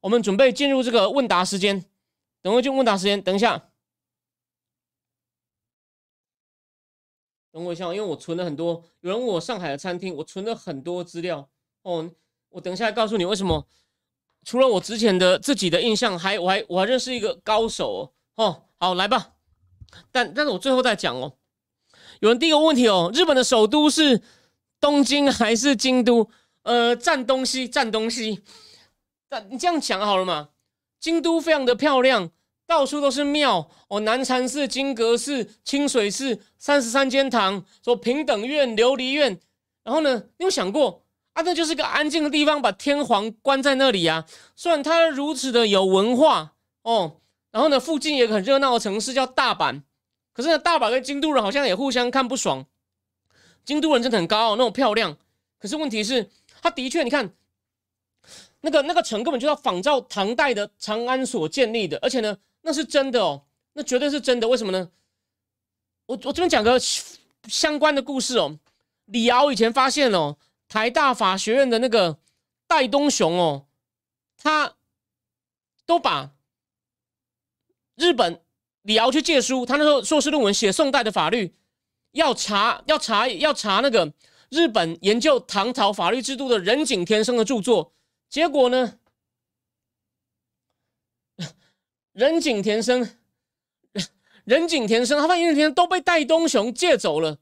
我们准备进入这个问答时间。等会就问答时间，等一下，等我一下，因为我存了很多。有人问我上海的餐厅，我存了很多资料哦。我等一下告诉你为什么。除了我之前的自己的印象，还我还我还认识一个高手哦。好，来吧。但但是我最后再讲哦。有人第一个问题哦，日本的首都是东京还是京都？呃，占东西，占东西。但你这样讲好了嘛？京都非常的漂亮，到处都是庙哦，南禅寺、金阁寺、清水寺、三十三间堂，说平等院、琉璃院。然后呢，你有想过啊？那就是个安静的地方，把天皇关在那里啊。虽然它如此的有文化哦，然后呢，附近有个很热闹的城市叫大阪，可是呢，大阪跟京都人好像也互相看不爽。京都人真的很高傲，那种漂亮，可是问题是，他的确，你看。那个那个城根本就要仿照唐代的长安所建立的，而且呢，那是真的哦，那绝对是真的。为什么呢？我我这边讲个相关的故事哦。李敖以前发现哦，台大法学院的那个戴东雄哦，他都把日本李敖去借书，他那时候硕士论文写宋代的法律，要查要查要查那个日本研究唐朝法律制度的仁井天生的著作。结果呢？人景田生，人景田生，他发现人景田都被戴东雄借走了。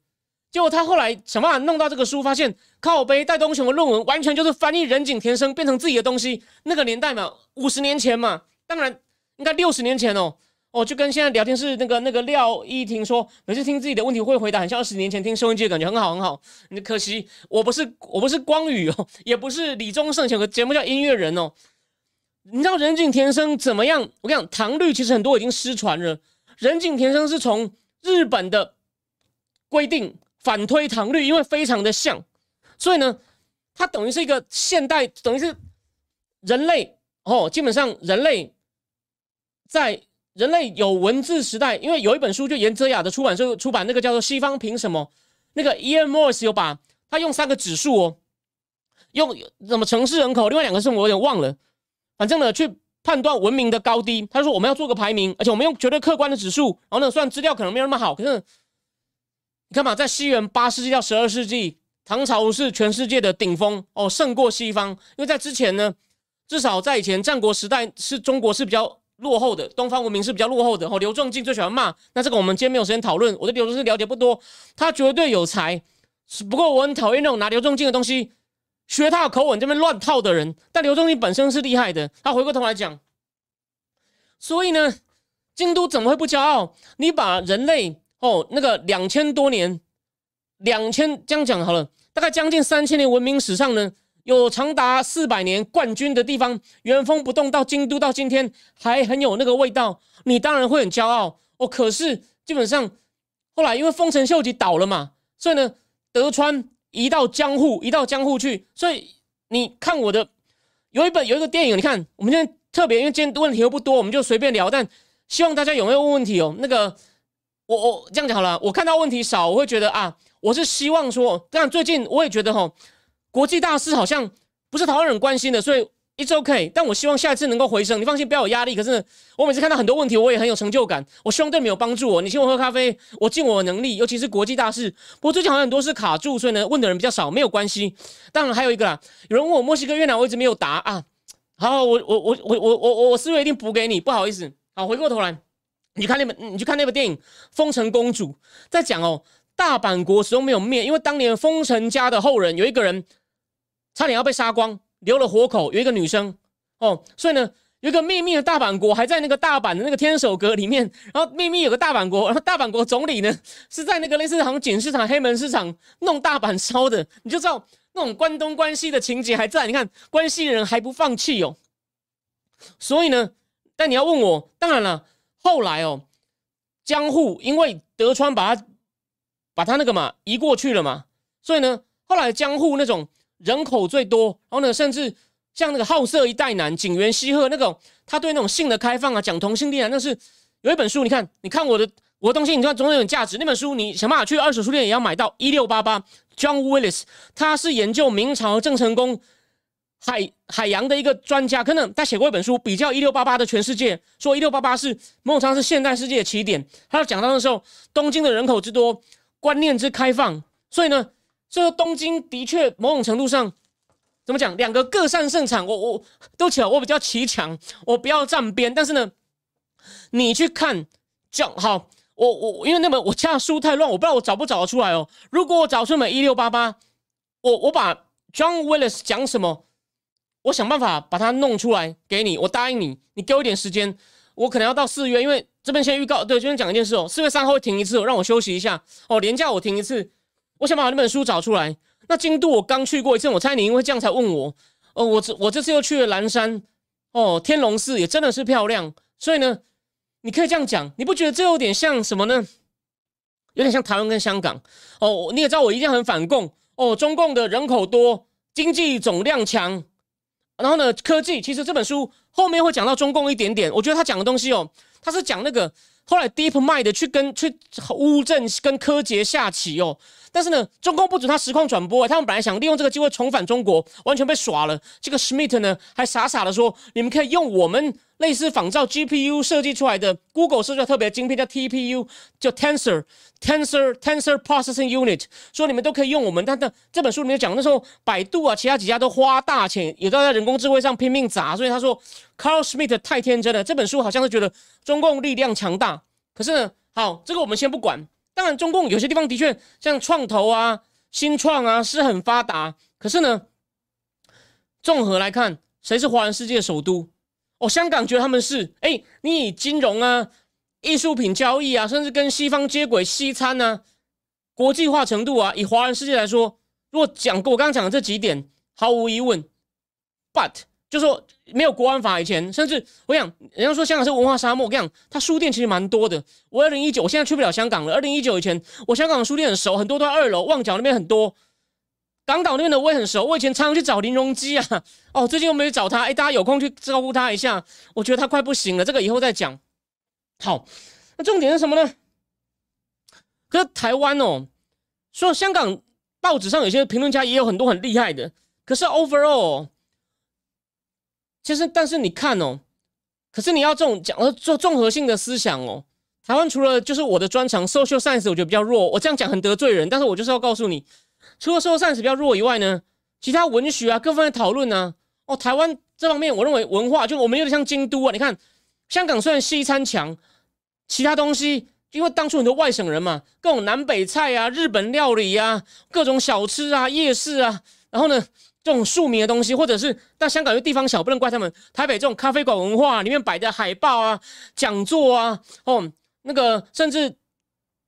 结果他后来想办法弄到这个书，发现靠背戴东雄的论文完全就是翻译人景田生变成自己的东西。那个年代嘛，五十年前嘛，当然应该六十年前哦。哦，就跟现在聊天室那个那个廖依婷说，每次听自己的问题会回答，很像二十年前听收音机的感觉，很好很好。你可惜我不是我不是光宇哦，也不是李宗盛，有个节目叫音乐人哦。你知道人景田生怎么样？我跟你讲，唐律其实很多已经失传了。人景田生是从日本的规定反推唐律，因为非常的像，所以呢，它等于是一个现代，等于是人类哦，基本上人类在。人类有文字时代，因为有一本书就严泽雅的出版社出版，那个叫做《西方凭什么》，那个 Ian Morris 有把他用三个指数哦，用什么城市人口，另外两个是我有点忘了，反正呢去判断文明的高低。他说我们要做个排名，而且我们用绝对客观的指数，然后呢，虽然资料可能没有那么好，可是你看嘛，在西元八世纪到十二世纪，唐朝是全世界的顶峰哦，胜过西方。因为在之前呢，至少在以前战国时代，是中国是比较。落后的东方文明是比较落后的。哦，刘仲敬最喜欢骂，那这个我们今天没有时间讨论。我对刘仲敬了解不多，他绝对有才，不过我很讨厌那种拿刘仲敬的东西学他的口吻这边乱套的人。但刘仲敬本身是厉害的，他回过头来讲，所以呢，京都怎么会不骄傲？你把人类哦那个两千多年，两千这样讲好了，大概将近三千年文明史上呢？有长达四百年冠军的地方，原封不动到京都，到今天还很有那个味道，你当然会很骄傲哦。可是基本上后来因为丰臣秀吉倒了嘛，所以呢，德川移到江户，移到江户去。所以你看我的有一本有一个电影，你看我们现在特别，因为今天问题又不多，我们就随便聊。但希望大家有没有问问题哦？那个我我这样讲好了，我看到问题少，我会觉得啊，我是希望说，但最近我也觉得哈。国际大事好像不是台湾人关心的，所以 it's OK。但我希望下一次能够回升，你放心，不要有压力。可是我每次看到很多问题，我也很有成就感。我希望对你有帮助哦。你请我喝咖啡，我尽我的能力，尤其是国际大事。不过最近好像很多是卡住，所以呢问的人比较少，没有关系。当然还有一个啦，有人问我墨西哥、越南，我一直没有答啊。好，我我我我我我我四月一定补给你，不好意思。好，回过头来，你看那本，你去看那部电影《封城公主》，在讲哦，大阪国始终没有灭，因为当年封城家的后人有一个人。差点要被杀光，留了活口。有一个女生哦，所以呢，有一个秘密的大阪国还在那个大阪的那个天守阁里面。然后秘密有个大阪国，然后大阪国总理呢是在那个类似好像锦市场、黑门市场弄大阪烧的。你就知道那种关东关西的情节还在。你看关西人还不放弃哦。所以呢，但你要问我，当然了，后来哦，江户因为德川把他把他那个嘛移过去了嘛，所以呢，后来江户那种人口最多，然后呢，甚至像那个好色一代男景原西鹤那种，他对那种性的开放啊，讲同性恋啊，那是有一本书，你看，你看我的我的东西，你看总有点价值。那本书你想办法去二手书店也要买到一六八八，John Willis，他是研究明朝郑成功。海海洋的一个专家，可能他写过一本书，比较一六八八的全世界，说一六八八是孟尝是现代世界的起点。他讲到的时候，东京的人口之多，观念之开放，所以呢，所以说东京的确某种程度上怎么讲，两个各擅胜场。我我都起来，我比较骑强，我不要站边。但是呢，你去看讲好，我我因为那本我家书太乱，我不知道我找不找得出来哦。如果我找出本一六八八，我我把 John Willis 讲什么？我想办法把它弄出来给你，我答应你，你给我一点时间，我可能要到四月，因为这边先预告，对，这边讲一件事哦，四月三号会停一次，让我休息一下哦，连假我停一次，我想把那本书找出来。那京都我刚去过一次，我猜你因为这样才问我，哦，我这我这次又去了蓝山，哦，天龙寺也真的是漂亮，所以呢，你可以这样讲，你不觉得这有点像什么呢？有点像台湾跟香港哦，你也知道我一定很反共哦，中共的人口多，经济总量强。然后呢？科技其实这本书后面会讲到中共一点点。我觉得他讲的东西哦，他是讲那个后来 Deep Mind 去跟去乌镇跟柯洁下棋哦。但是呢，中共不准他实况转播，他们本来想利用这个机会重返中国，完全被耍了。这个 Schmidt 呢，还傻傻的说：“你们可以用我们。”类似仿照 GPU 设计出来的 Google 设计特别晶片叫 TPU，叫 Tensor Tensor Tensor Processing Unit，说你们都可以用我们。但但这本书里面讲，那时候百度啊，其他几家都花大钱，也都在人工智慧上拼命砸。所以他说 Carl Schmidt 太天真了。这本书好像是觉得中共力量强大，可是呢，好，这个我们先不管。当然，中共有些地方的确像创投啊、新创啊是很发达，可是呢，综合来看，谁是华人世界的首都？哦，香港觉得他们是哎，你以金融啊、艺术品交易啊，甚至跟西方接轨、西餐啊，国际化程度啊，以华人世界来说，如果讲过我刚刚讲的这几点，毫无疑问，but 就说没有国安法以前，甚至我想人家说香港是文化沙漠，我跟你讲，它书店其实蛮多的。我二零一九，我现在去不了香港了。二零一九以前，我香港的书店很熟，很多都在二楼，旺角那边很多。港岛那边的我也很熟，我以前常常去找林荣基啊。哦，最近又没找他，哎，大家有空去照顾他一下。我觉得他快不行了，这个以后再讲。好，那重点是什么呢？可是台湾哦，说香港报纸上有些评论家也有很多很厉害的，可是 overall，其实但是你看哦，可是你要这种讲做综合性的思想哦，台湾除了就是我的专长 social science，我觉得比较弱。我这样讲很得罪人，但是我就是要告诉你。除了说善史比较弱以外呢，其他文学啊各方面讨论呢，哦，台湾这方面我认为文化就我们有点像京都啊。你看香港虽然西餐强，其他东西因为当初很多外省人嘛，各种南北菜啊、日本料理啊、各种小吃啊、夜市啊，然后呢这种庶民的东西，或者是但香港有地方小，不能怪他们。台北这种咖啡馆文化里面摆的海报啊、讲座啊，哦，那个甚至。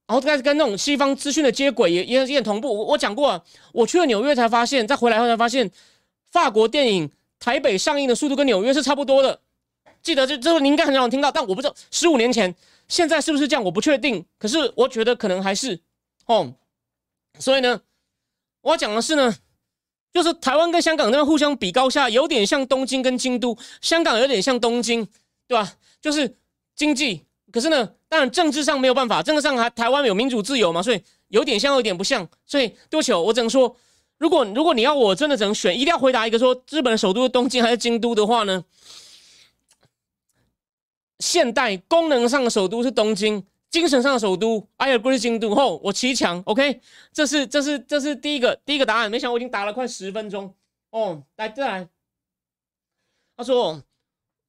然后开始跟那种西方资讯的接轨，也也也同步。我我讲过，我去了纽约才发现，再回来后才发现，法国电影台北上映的速度跟纽约是差不多的。记得这这个你应该很少听到，但我不知道十五年前现在是不是这样，我不确定。可是我觉得可能还是哦。所以呢，我要讲的是呢，就是台湾跟香港那边互相比高下，有点像东京跟京都，香港有点像东京，对吧？就是经济。可是呢，当然政治上没有办法，政治上还台湾有民主自由嘛，所以有点像，有点不像。所以对不起，我只能说，如果如果你要我真的只能选，一定要回答一个说，日本的首都是东京还是京都的话呢？现代功能上的首都是东京，精神上的首都，I agree 京都。后我骑墙，OK，这是这是这是第一个第一个答案。没想到我已经打了快十分钟哦，来再来，他说。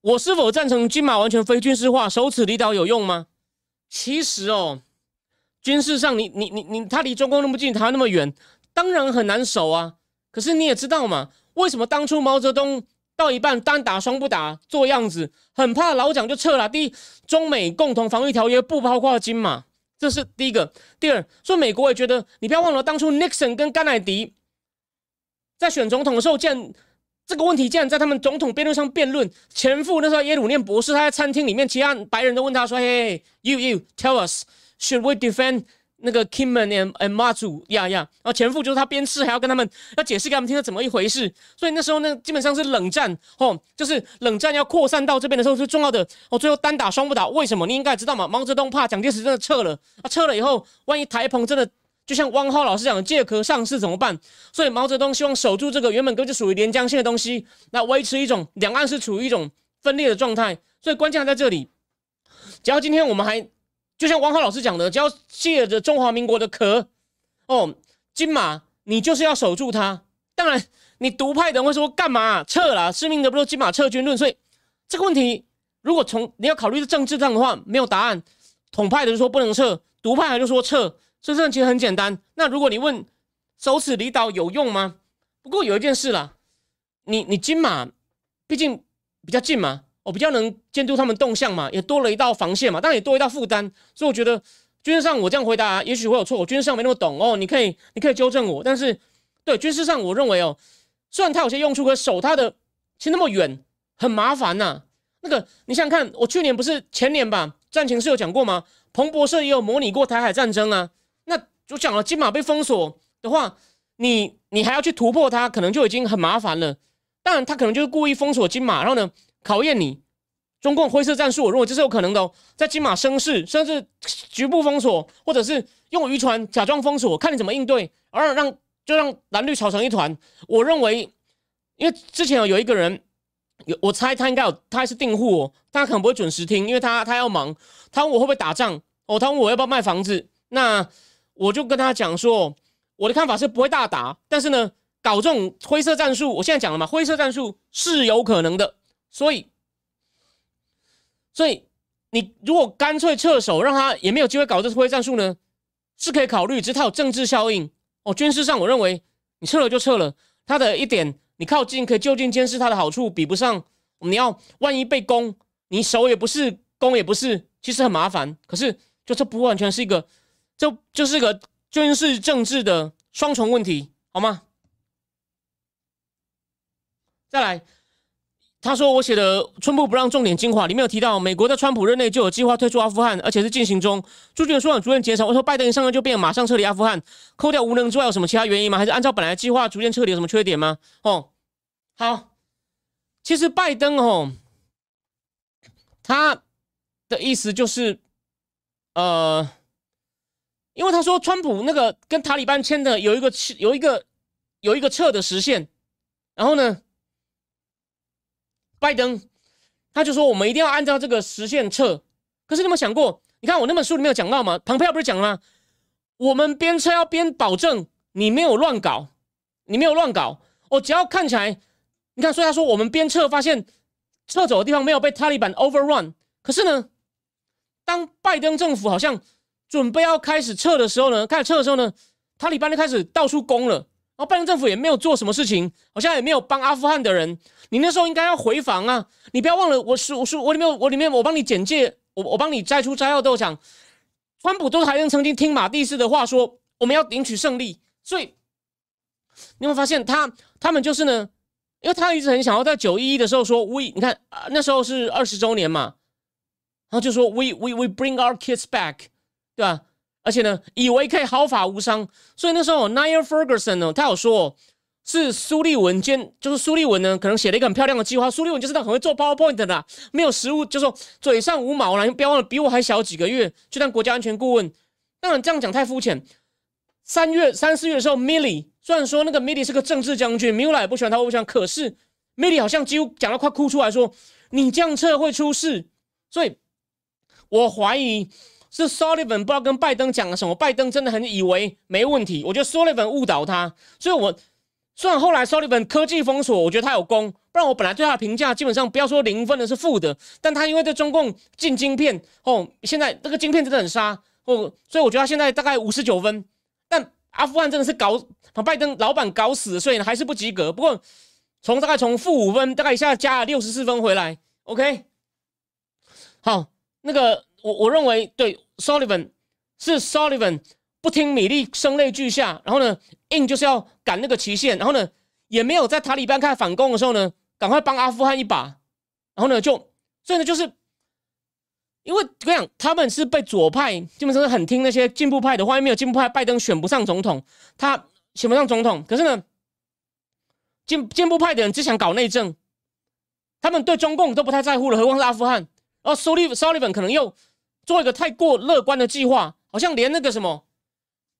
我是否赞成金马完全非军事化？手持离岛有用吗？其实哦，军事上你你你你，他离中共那么近，他那么远，当然很难守啊。可是你也知道嘛，为什么当初毛泽东到一半单打双不打做样子，很怕老蒋就撤了？第一，中美共同防御条约不包括金马，这是第一个。第二，说美国也觉得，你不要忘了当初 Nixon 跟甘乃迪在选总统的时候见。这个问题竟然在他们总统辩论上辩论。前夫那时候耶鲁念博士，他在餐厅里面，其他白人都问他说：“嘿，you you tell us should we defend 那个 Kimman and and Mazu 呀呀？”然后前夫就是他边吃还要跟他们要解释给他们听是怎么一回事。所以那时候呢，基本上是冷战哦，就是冷战要扩散到这边的时候是重要的哦。最后单打双不打，为什么？你应该知道嘛。毛泽东怕蒋介石真的撤了，啊，撤了以后，万一台澎真的。就像汪浩老师讲的，借壳上市怎么办？所以毛泽东希望守住这个原本根本就属于连江县的东西，那维持一种两岸是处于一种分裂的状态。所以关键还在这里。只要今天我们还就像汪浩老师讲的，只要借着中华民国的壳，哦，金马，你就是要守住它。当然，你独派的人会说干嘛撤了？市民的不说金马撤军论。所以这个问题，如果从你要考虑的政治上的话，没有答案。统派的就说不能撤，独派的就说撤。这事其实很简单。那如果你问守此离岛有用吗？不过有一件事啦，你你金马毕竟比较近嘛，我比较能监督他们动向嘛，也多了一道防线嘛，当然也多一道负担。所以我觉得军事上我这样回答也许会有错，我军事上没那么懂哦，你可以你可以纠正我。但是对军事上我认为哦，虽然它有些用处，可守它的其实那么远很麻烦呐。那个你想想看，我去年不是前年吧，战情是有讲过吗？彭博社也有模拟过台海战争啊。就讲了，金马被封锁的话，你你还要去突破它，可能就已经很麻烦了。当然，他可能就是故意封锁金马，然后呢考验你中共灰色战术。我认为这是有可能的，在金马生事，甚至局部封锁，或者是用渔船假装封锁，看你怎么应对，而让就让蓝绿吵成一团。我认为，因为之前有一个人，有我猜他应该有，他还是订户，哦，他可能不会准时听，因为他他要忙。他问我会不会打仗？哦，他问我要不要卖房子？那。我就跟他讲说，我的看法是不会大打，但是呢，搞这种灰色战术，我现在讲了嘛，灰色战术是有可能的，所以，所以你如果干脆撤手，让他也没有机会搞这灰色战术呢，是可以考虑，只是它有政治效应哦。军事上，我认为你撤了就撤了，他的一点，你靠近可以就近监视他的好处，比不上你要万一被攻，你守也不是，攻也不是，其实很麻烦。可是，就这不完全是一个。就就是个军事政治的双重问题，好吗？再来，他说我写的《春部不让重点精华》里面有提到，美国在川普任内就有计划退出阿富汗，而且是进行中。驻军数量逐渐减少。我说拜登一上任就变马上撤离阿富汗，扣掉无能之外，有什么其他原因吗？还是按照本来计划逐渐撤离有什么缺点吗？哦，好，其实拜登哦，他的意思就是，呃。因为他说，川普那个跟塔利班签的有一个有一个有一个撤的时限，然后呢，拜登他就说我们一定要按照这个时限撤。可是你有没想过？你看我那本书里面有讲到吗？蓬佩奥不是讲了吗？我们边撤要边保证你没有乱搞，你没有乱搞。我只要看起来，你看，所以他说我们边撤发现撤走的地方没有被塔利班 overrun。可是呢，当拜登政府好像。准备要开始撤的时候呢，开始撤的时候呢，塔利班就开始到处攻了，然后拜登政府也没有做什么事情，好像也没有帮阿富汗的人。你那时候应该要回防啊！你不要忘了，我是我是我里面我里面我帮你简介，我我帮你摘出摘要都讲，川普都还能曾经听马蒂斯的话说，我们要领取胜利。所以你会发现他他们就是呢，因为他一直很想要在九一一的时候说，we 你看那时候是二十周年嘛，然后就说 we we we bring our kids back。对吧？而且呢，以为可以毫发无伤，所以那时候 Niall Ferguson 呢，他有说是苏利文兼，就是苏利文呢，可能写了一个很漂亮的计划。苏利文就是那很会做 PowerPoint 的，没有实物，就说嘴上无毛了。不要忘了，比我还小几个月，就当国家安全顾问。当然这样讲太肤浅。三月三四月的时候，Milly 虽然说那个 Milly 是个政治将军，Miller 也不喜欢他，不喜欢，可是 Milly 好像几乎讲到快哭出来说，你这样撤会出事。所以我怀疑。是 Sullivan 不知道跟拜登讲了什么，拜登真的很以为没问题。我觉得 Sullivan 误导他，所以我虽然后来 Sullivan 科技封锁，我觉得他有功，不然我本来对他的评价基本上不要说零分的是负的。但他因为对中共进晶片哦，现在这个晶片真的很杀哦，所以我觉得他现在大概五十九分。但阿富汗真的是搞把拜登老板搞死，所以还是不及格。不过从大概从负五分，大概一下加了六十四分回来。OK，好，那个。我我认为对，Sullivan 是 Sullivan 不听米利声泪俱下，然后呢硬就是要赶那个期限，然后呢也没有在塔利班开始反攻的时候呢，赶快帮阿富汗一把，然后呢，就所以呢，就是因为我讲他们是被左派基本上是很听那些进步派的话，因为没有进步派，拜登选不上总统，他选不上总统。可是呢，进进步派的人只想搞内政，他们对中共都不太在乎了，何况是阿富汗。然后苏利苏利文可能又做一个太过乐观的计划，好像连那个什么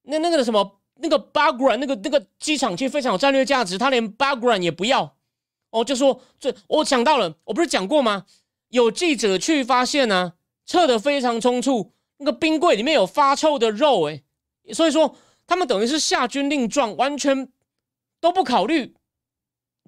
那那个什么。那个巴格兰那个那个机场其实非常有战略价值，他连巴格兰也不要哦，就说这我想到了，我不是讲过吗？有记者去发现呢，撤的非常匆促，那个冰柜里面有发臭的肉，诶，所以说他们等于是下军令状，完全都不考虑，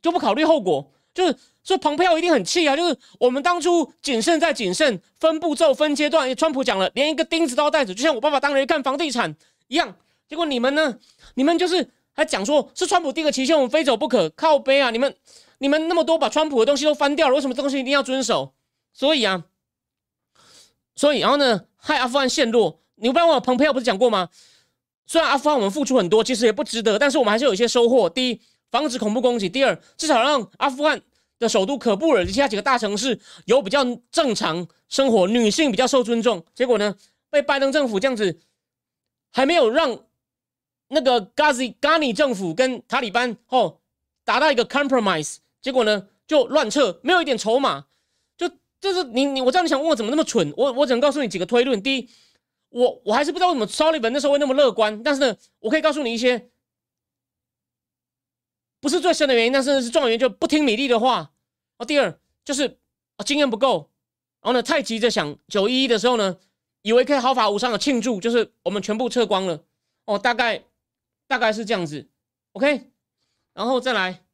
就不考虑后果，就是说蓬佩奥一定很气啊，就是我们当初谨慎再谨慎，分步骤分阶段，川普讲了，连一个钉子都要带走，就像我爸爸当年干房地产一样。结果你们呢？你们就是还讲说是川普第一个期限，我们非走不可，靠背啊！你们你们那么多把川普的东西都翻掉了，为什么这东西一定要遵守？所以啊，所以然后呢，害阿富汗陷落。你不知道我，蓬佩奥不是讲过吗？虽然阿富汗我们付出很多，其实也不值得，但是我们还是有一些收获。第一，防止恐怖攻击；第二，至少让阿富汗的首都可布尔及其他几个大城市有比较正常生活，女性比较受尊重。结果呢，被拜登政府这样子，还没有让。那个 Gazi Gani 政府跟塔利班哦达到一个 compromise，结果呢就乱撤，没有一点筹码，就就是你你我知道你想问我怎么那么蠢，我我只能告诉你几个推论。第一，我我还是不知道为什么 Sullivan 那时候会那么乐观，但是呢，我可以告诉你一些不是最深的原因，但是是重要原因，就不听米利的话。第二就是啊经验不够，然后呢太急着想九一一的时候呢，以为可以毫发无伤的庆祝，就是我们全部撤光了哦，大概。大概是这样子，OK，然后再来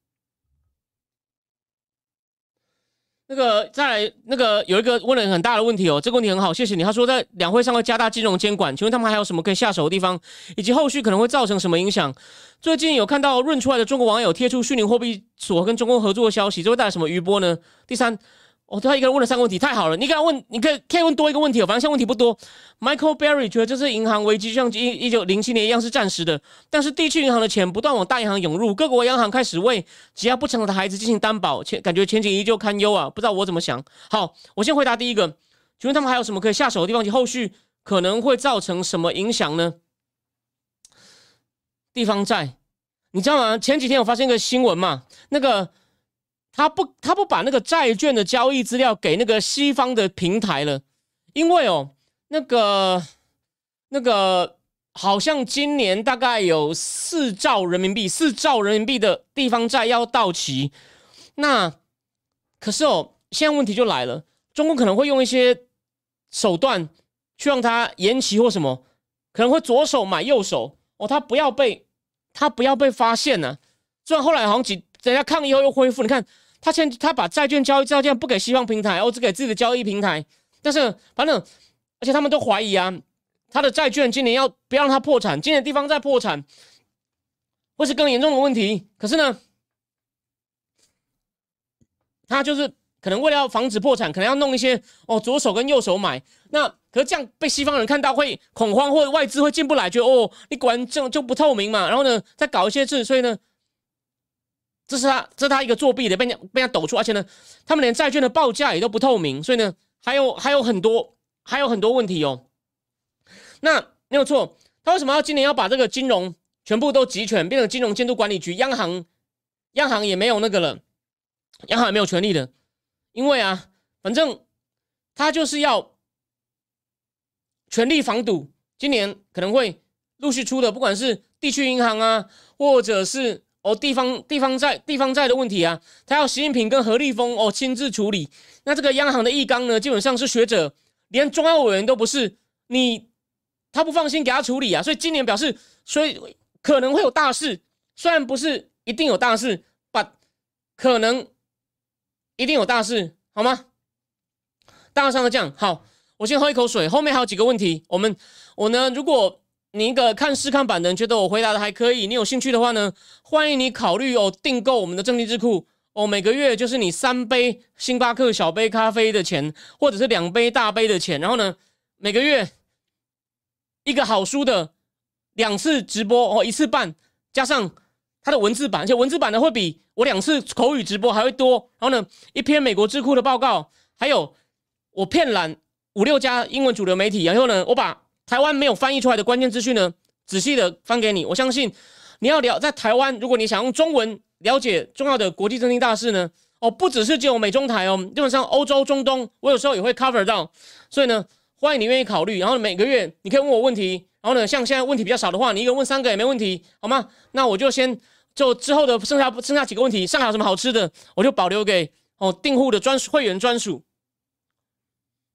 那个，再来那个有一个问了很大的问题哦，这个问题很好，谢谢你。他说在两会上会加大金融监管，请问他们还有什么可以下手的地方，以及后续可能会造成什么影响？最近有看到润出来的中国网友贴出虚拟货币所跟中共合作的消息，这会带来什么余波呢？第三。哦，他一个人问了三个问题，太好了！你可以问，你可以可以问多一个问题哦，反正现在问题不多。Michael Berry 觉得这次银行危机就像一一九零七年一样是暂时的，但是地区银行的钱不断往大银行涌入，各国央行开始为只要不成的孩子进行担保，前感觉前景依旧堪忧啊！不知道我怎么想。好，我先回答第一个，请问他们还有什么可以下手的地方及后续可能会造成什么影响呢？地方债，你知道吗？前几天我发现一个新闻嘛，那个。他不，他不把那个债券的交易资料给那个西方的平台了，因为哦，那个那个好像今年大概有四兆人民币，四兆人民币的地方债要到期。那可是哦，现在问题就来了，中国可能会用一些手段去让他延期或什么，可能会左手买右手哦，他不要被他不要被发现呢。虽然后来好像几人家抗议后又恢复，你看。他现他把债券交易照样不给西方平台，哦，只给自己的交易平台。但是反正，而且他们都怀疑啊，他的债券今年要不要让他破产？今年地方在破产，会是更严重的问题。可是呢，他就是可能为了要防止破产，可能要弄一些哦，左手跟右手买。那可是这样被西方人看到会恐慌，或者外资会进不来，觉得哦，你管这就不透明嘛。然后呢，再搞一些事，所以呢。这是他，这是他一个作弊的，被人被人家抖出，而且呢，他们连债券的报价也都不透明，所以呢，还有还有很多还有很多问题哦。那没有错，他为什么要今年要把这个金融全部都集权，变成金融监督管理局？央行央行也没有那个了，央行也没有权利的，因为啊，反正他就是要全力防堵，今年可能会陆续出的，不管是地区银行啊，或者是。哦，地方地方债地方债的问题啊，他要习近平跟何立峰哦亲自处理。那这个央行的易纲呢，基本上是学者，连中央委员都不是，你他不放心给他处理啊。所以今年表示，所以可能会有大事，虽然不是一定有大事，but 可能一定有大事，好吗？大上的这样好，我先喝一口水，后面还有几个问题，我们我呢如果。你一个看试看版的人觉得我回答的还可以，你有兴趣的话呢，欢迎你考虑哦订购我们的正定智库哦，每个月就是你三杯星巴克小杯咖啡的钱，或者是两杯大杯的钱，然后呢，每个月一个好书的两次直播哦，一次半加上它的文字版，而且文字版呢会比我两次口语直播还会多。然后呢，一篇美国智库的报告，还有我骗览五六家英文主流媒体，然后呢，我把台湾没有翻译出来的关键资讯呢，仔细的翻给你。我相信你要了在台湾，如果你想用中文了解重要的国际政经大事呢，哦，不只是只有美中台哦，基本上欧洲、中东，我有时候也会 cover 到。所以呢，欢迎你愿意考虑。然后每个月你可以问我问题。然后呢，像现在问题比较少的话，你一个问三个也没问题，好吗？那我就先就之后的剩下剩下几个问题，上海有什么好吃的，我就保留给哦订户的专属会员专属。